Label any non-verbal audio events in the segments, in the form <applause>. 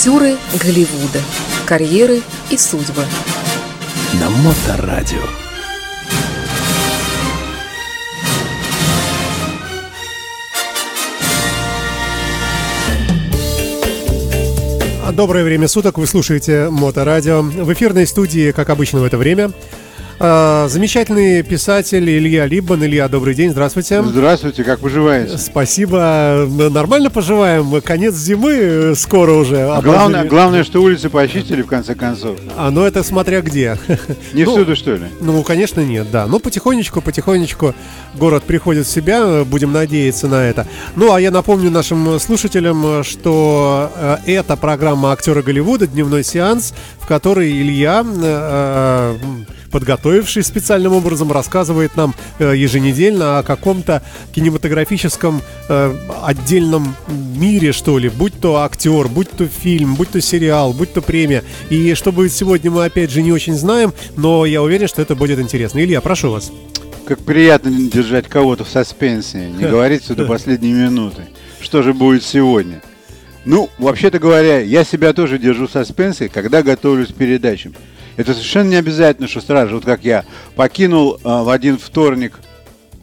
Актеры Голливуда. Карьеры и судьбы. На Моторадио. Доброе время суток, вы слушаете Моторадио. В эфирной студии, как обычно в это время, а, замечательный писатель Илья Либман. Илья, добрый день, здравствуйте. Здравствуйте, как поживаете? Спасибо, нормально поживаем. Конец зимы э, скоро уже. А главное, главное, что улицы почистили в конце концов. А, ну это смотря где. <laughs> Не ну, всюду, что ли? Ну, конечно, нет, да. Но потихонечку, потихонечку город приходит в себя, будем надеяться на это. Ну, а я напомню нашим слушателям, что э, это программа «Актеры Голливуда», дневной сеанс, в которой Илья э, подготовивший специальным образом, рассказывает нам э, еженедельно о каком-то кинематографическом э, отдельном мире, что ли, будь то актер, будь то фильм, будь то сериал, будь то премия. И что будет сегодня, мы опять же не очень знаем, но я уверен, что это будет интересно. Илья, прошу вас. Как приятно держать кого-то в саспенсе, не говорить все до последней минуты. Что же будет сегодня? Ну, вообще-то говоря, я себя тоже держу в саспенсе, когда готовлюсь к передачам. Это совершенно не обязательно, что сразу, вот как я покинул а, в один вторник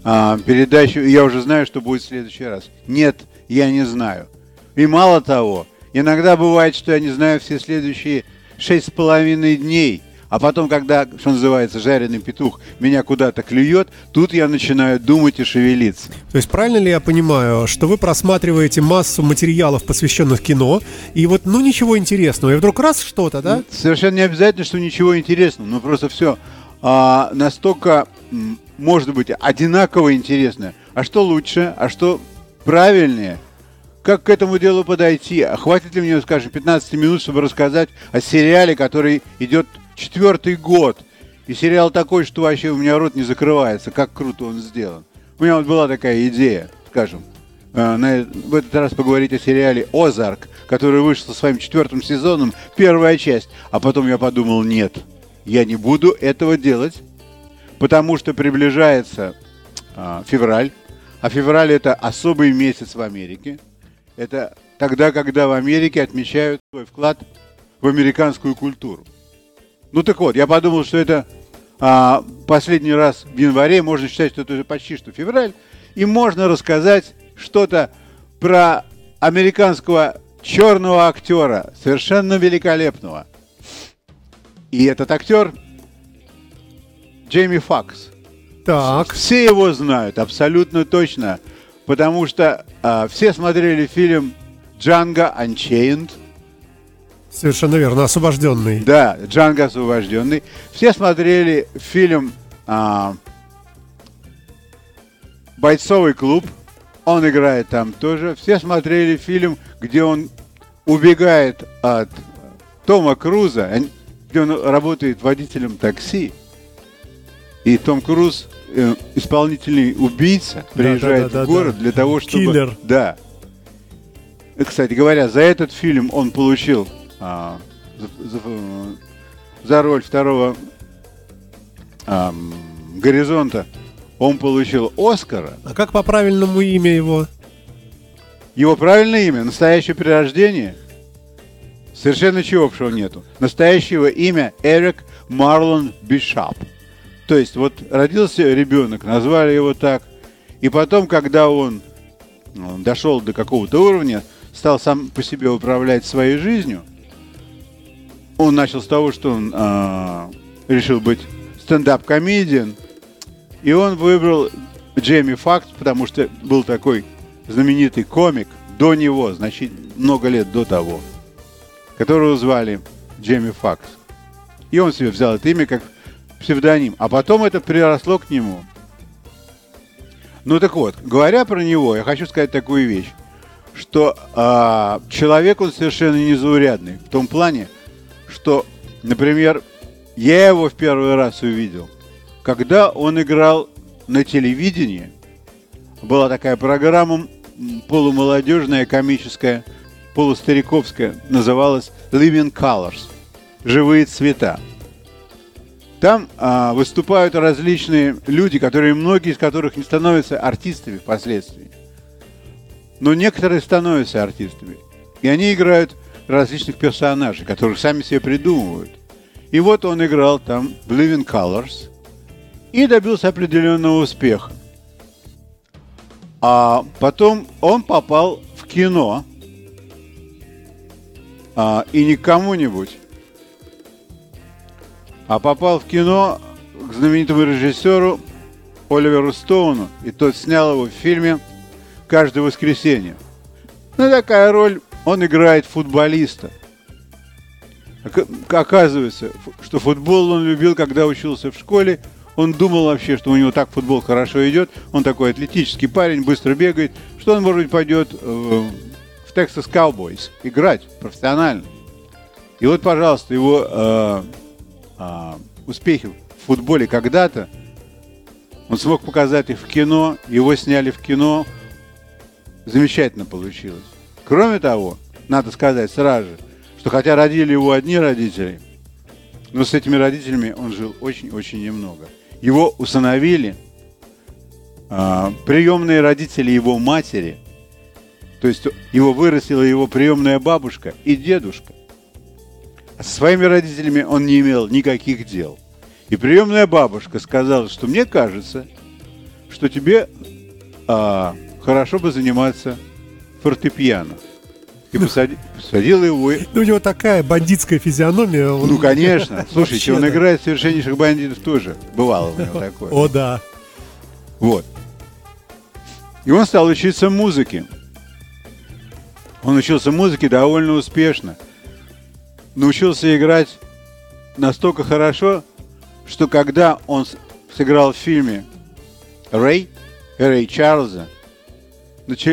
а, передачу, я уже знаю, что будет в следующий раз. Нет, я не знаю. И мало того, иногда бывает, что я не знаю все следующие шесть с половиной дней. А потом, когда, что называется, жареный петух меня куда-то клюет, тут я начинаю думать и шевелиться. То есть правильно ли я понимаю, что вы просматриваете массу материалов, посвященных кино, и вот, ну, ничего интересного, и вдруг раз что-то, да? Совершенно не обязательно, что ничего интересного, но просто все а, настолько, может быть, одинаково интересно. А что лучше, а что правильнее – как к этому делу подойти? А хватит ли мне, скажем, 15 минут, чтобы рассказать о сериале, который идет четвертый год. И сериал такой, что вообще у меня рот не закрывается. Как круто он сделан. У меня вот была такая идея, скажем, э, на, в этот раз поговорить о сериале «Озарк», который вышел со своим четвертым сезоном, первая часть. А потом я подумал, нет, я не буду этого делать, потому что приближается а, февраль, а февраль это особый месяц в Америке. Это тогда, когда в Америке отмечают свой вклад в американскую культуру. Ну так вот, я подумал, что это а, последний раз в январе, можно считать, что это уже почти что февраль, и можно рассказать что-то про американского черного актера, совершенно великолепного. И этот актер Джейми Факс. Так. Все его знают, абсолютно точно, потому что а, все смотрели фильм Джанго Unchained – Совершенно верно, освобожденный. Да, Джанго освобожденный. Все смотрели фильм а, Бойцовый клуб. Он играет там тоже. Все смотрели фильм, где он убегает от Тома Круза, где он работает водителем такси. И Том Круз, э, исполнительный убийца, приезжает да, да, да, в город да. для того, чтобы... Киллер. Да. Кстати говоря, за этот фильм он получил а, за, за, за роль второго а, горизонта он получил Оскара. А как по правильному имя его? Его правильное имя, настоящее перерождение, совершенно чего общего нету. Настоящего имя Эрик Марлон Бишап. То есть вот родился ребенок, назвали его так, и потом, когда он, он дошел до какого-то уровня, стал сам по себе управлять своей жизнью – он начал с того, что он э, решил быть стендап-комедиан. И он выбрал Джейми Факт, потому что был такой знаменитый комик до него, значит, много лет до того, которого звали Джейми Факс. И он себе взял это имя как псевдоним. А потом это приросло к нему. Ну так вот, говоря про него, я хочу сказать такую вещь, что э, человек он совершенно незаурядный. В том плане, что, например, я его в первый раз увидел, когда он играл на телевидении. Была такая программа полумолодежная, комическая, полустариковская, называлась Living Colors – «Живые цвета». Там а, выступают различные люди, которые, многие из которых не становятся артистами впоследствии. Но некоторые становятся артистами. И они играют различных персонажей, которых сами себе придумывают. И вот он играл там в Living Colors и добился определенного успеха. А потом он попал в кино, а, и не кому-нибудь, а попал в кино к знаменитому режиссеру Оливеру Стоуну, и тот снял его в фильме «Каждое воскресенье». Ну, такая роль, он играет футболиста. Оказывается, что футбол он любил, когда учился в школе. Он думал вообще, что у него так футбол хорошо идет. Он такой атлетический парень, быстро бегает, что он, может быть, пойдет э, в Texas Cowboys играть профессионально. И вот, пожалуйста, его э, э, успехи в футболе когда-то он смог показать их в кино, его сняли в кино, замечательно получилось. Кроме того, надо сказать сразу же, что хотя родили его одни родители, но с этими родителями он жил очень-очень немного. Его усыновили а, приемные родители его матери, то есть его вырастила его приемная бабушка и дедушка. А со своими родителями он не имел никаких дел. И приемная бабушка сказала, что мне кажется, что тебе а, хорошо бы заниматься фортепиано. И посади, посадила его. Ну, у него такая бандитская физиономия. Он... Ну, конечно. <laughs> Слушайте, он играет совершеннейших бандитов тоже. Бывало у него <laughs> такое. О, да. Вот. И он стал учиться музыке. Он учился музыке довольно успешно. Научился играть настолько хорошо, что когда он сыграл в фильме «Рэй», Рэй Чарльза,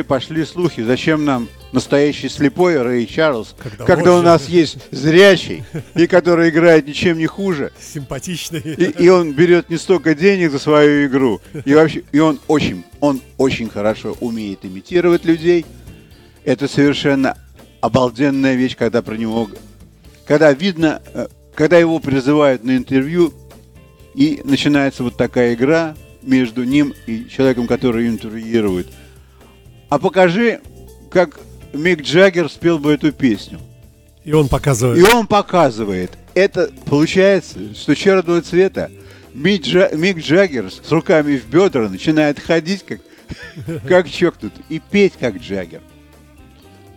пошли слухи, зачем нам настоящий слепой Рэй Чарльз, когда, когда у нас есть зрячий, <laughs> и который играет ничем не хуже. Симпатичный. И, и он берет не столько денег за свою игру. И вообще, и он очень, он очень хорошо умеет имитировать людей. Это совершенно обалденная вещь, когда про него, когда видно, э, когда его призывают на интервью, и начинается вот такая игра между ним и человеком, который интервьюирует. А покажи, как Мик Джаггер спел бы эту песню. И он показывает. И он показывает. Это получается, что черного цвета Мик, Джа, Мик Джаггер с руками в бедра начинает ходить как, <laughs> как чокнут и петь как Джаггер.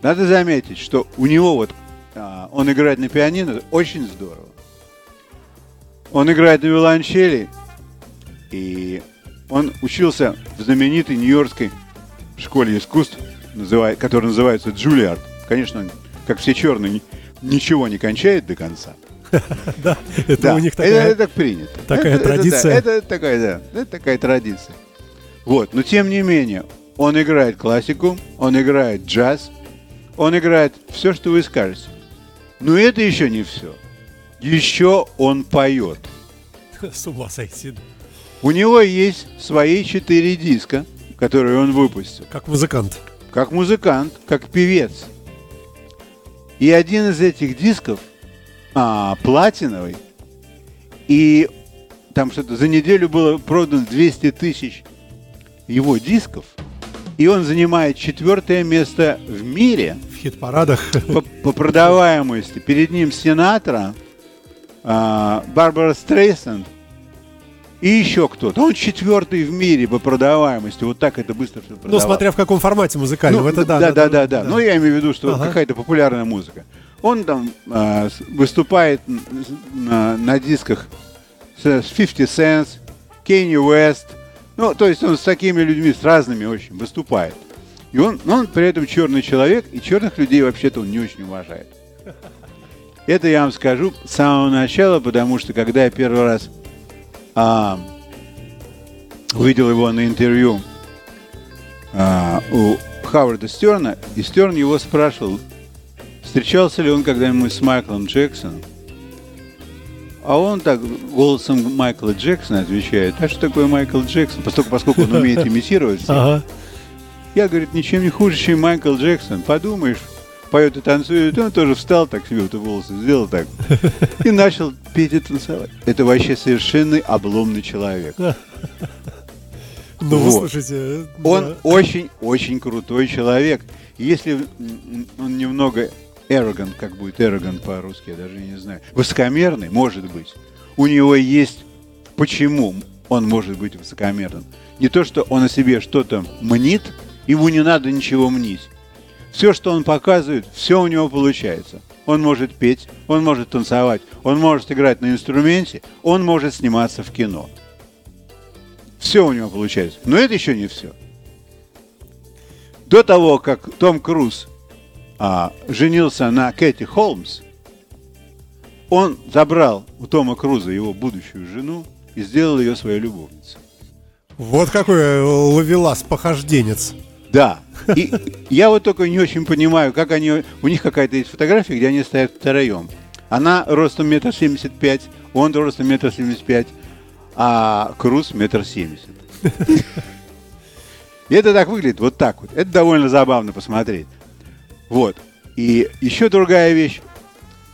Надо заметить, что у него вот а, он играет на пианино очень здорово. Он играет на виолончели, и он учился в знаменитой Нью-Йоркской школе искусств который называется Джулиард, конечно, как все черные, ничего не кончает до конца. <laughs> Да, это у них такая... Это так принято. Такая традиция. Это такая, да, это такая традиция. Вот, но тем не менее, он играет классику, он играет джаз, он играет все, что вы скажете. Но это еще не все. Еще он поет. <laughs> С ума сойти. У него есть свои четыре диска, которые он выпустил. Как музыкант как музыкант, как певец. И один из этих дисков а, платиновый, и там что-то за неделю было продано 200 тысяч его дисков, и он занимает четвертое место в мире в хит-парадах по, по продаваемости. Перед ним Синатра, а, Барбара Стрейсанд и еще кто-то. Он четвертый в мире по продаваемости. Вот так это быстро все Ну, смотря в каком формате музыкальном. Ну, это да, да, да, да, да. Но я имею в виду, что ага. какая-то популярная музыка. Он там э, выступает на, на дисках с 50 Cent, Kanye West. Ну, то есть он с такими людьми, с разными очень выступает. И он, он при этом черный человек, и черных людей вообще-то он не очень уважает. Это я вам скажу с самого начала, потому что когда я первый раз а, увидел его на интервью а, у Хаварда Стерна, и Стерн его спрашивал, встречался ли он когда-нибудь с Майклом Джексоном. А он так голосом Майкла Джексона отвечает, а что такое Майкл Джексон, поскольку, поскольку он умеет <laughs> имитировать. Ага. Я, говорит, ничем не хуже, чем Майкл Джексон. Подумаешь, поет и танцует, он тоже встал так себе, вот волосы сделал так, <laughs> и начал петь и танцевать. Это вообще совершенный обломный человек. Ну, вот. слушайте. Он очень-очень крутой человек. Если он немного arrogant, как будет arrogant по-русски, я даже не знаю. Высокомерный, может быть. У него есть... Почему он может быть высокомерным? Не то, что он о себе что-то мнит, ему не надо ничего мнить. Все, что он показывает, все у него получается. Он может петь, он может танцевать, он может играть на инструменте, он может сниматься в кино. Все у него получается. Но это еще не все. До того, как Том Круз а, женился на Кэти Холмс, он забрал у Тома Круза его будущую жену и сделал ее своей любовницей. Вот какой ловелас, похожденец. Да. И я вот только не очень понимаю, как они... У них какая-то есть фотография, где они стоят втроем. Она ростом метр семьдесят пять, он ростом метр семьдесят пять, а Круз метр семьдесят. И это так выглядит, вот так вот. Это довольно забавно посмотреть. Вот. И еще другая вещь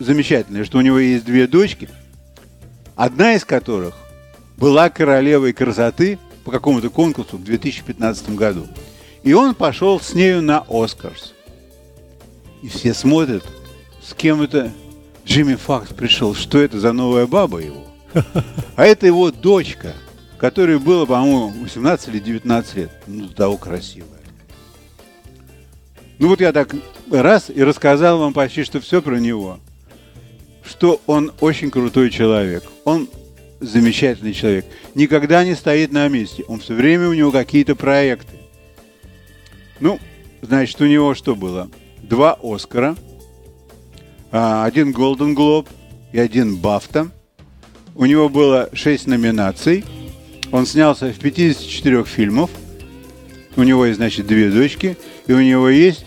замечательная, что у него есть две дочки, одна из которых была королевой красоты по какому-то конкурсу в 2015 году. И он пошел с нею на Оскарс. И все смотрят, с кем это Джимми Факс пришел, что это за новая баба его. <laughs> А это его дочка – которой было, по-моему, 18 или 19 лет. Ну, того красивая. Ну вот я так раз и рассказал вам почти что все про него. Что он очень крутой человек. Он замечательный человек. Никогда не стоит на месте. Он все время у него какие-то проекты. Ну, значит, у него что было? Два Оскара, а, один Голден Глоб и один Бафта. У него было шесть номинаций – он снялся в 54 фильмах. У него есть, значит, две дочки. И у него есть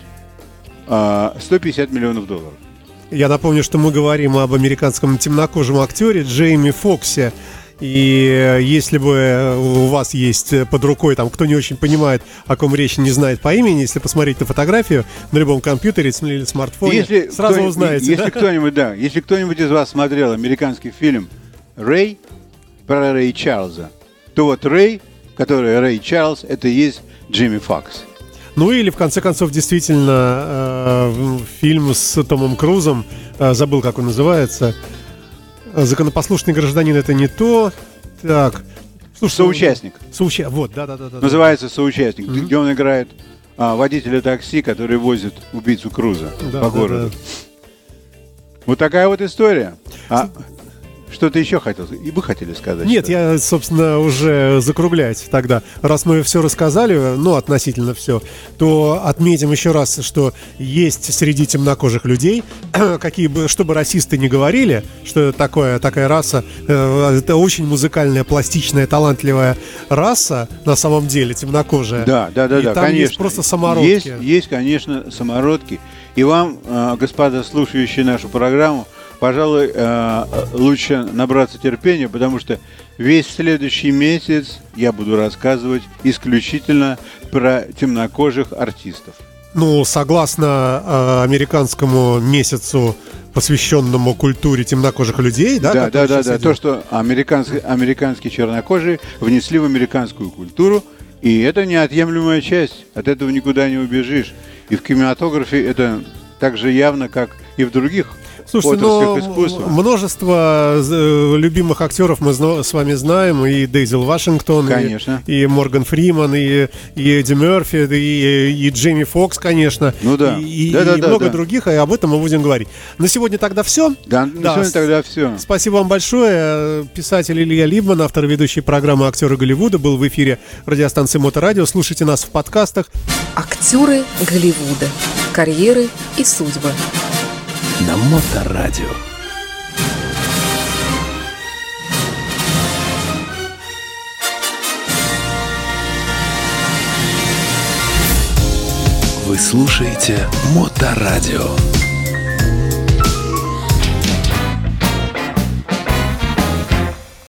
а, 150 миллионов долларов. Я напомню, что мы говорим об американском темнокожем актере Джейми Фоксе. И если бы у вас есть под рукой, там, кто не очень понимает, о ком речь, не знает по имени, если посмотреть на фотографию на любом компьютере или смартфоне, если сразу узнаете. Если да? кто-нибудь, да, если кто-нибудь из вас смотрел американский фильм «Рэй» про Рэй Чарльза, то вот Рэй, который Рэй Чарльз, это и есть Джимми Фокс. Ну или в конце концов действительно э, фильм с Томом Крузом, э, забыл как он называется, законопослушный гражданин это не то, так. Слушай, соучастник. Соуча... Вот, да, да, да, да. Называется соучастник, mm-hmm. где он играет а, водителя такси, который возит убийцу Круза да, по городу. Да, да. Вот такая вот история. А, что-то еще хотел, и вы хотели сказать? Нет, что? я, собственно, уже закруглять тогда. Раз мы все рассказали, ну, относительно все, то отметим еще раз, что есть среди темнокожих людей, <clears throat> какие бы, чтобы расисты не говорили, что такое, такая раса, э, это очень музыкальная, пластичная, талантливая раса, на самом деле, темнокожая. Да, да, да, и да, там конечно. есть просто самородки. Есть, есть, конечно, самородки. И вам, э, господа, слушающие нашу программу, пожалуй, э, лучше набраться терпения, потому что весь следующий месяц я буду рассказывать исключительно про темнокожих артистов. Ну, согласно э, американскому месяцу, посвященному культуре темнокожих людей, да? Да, да, да, да. То, что американские, американские чернокожие внесли в американскую культуру, и это неотъемлемая часть. От этого никуда не убежишь. И в кинематографе это так же явно, как и в других Слушайте, но искусства. множество э, любимых актеров мы с вами знаем, и Дейзел Вашингтон, конечно. И, и Морган Фриман, и, и Эдди Мерфи, и, и Джейми Фокс, конечно. Ну да. И, да, и, да, и да, много да. других, и об этом мы будем говорить. На сегодня тогда все. Да, на да. сегодня тогда все. Спасибо вам большое. Писатель Илья Либман, автор ведущей программы «Актеры Голливуда», был в эфире радиостанции Моторадио. Слушайте нас в подкастах. Актеры Голливуда. Карьеры и судьбы на Моторадио. Вы слушаете Моторадио.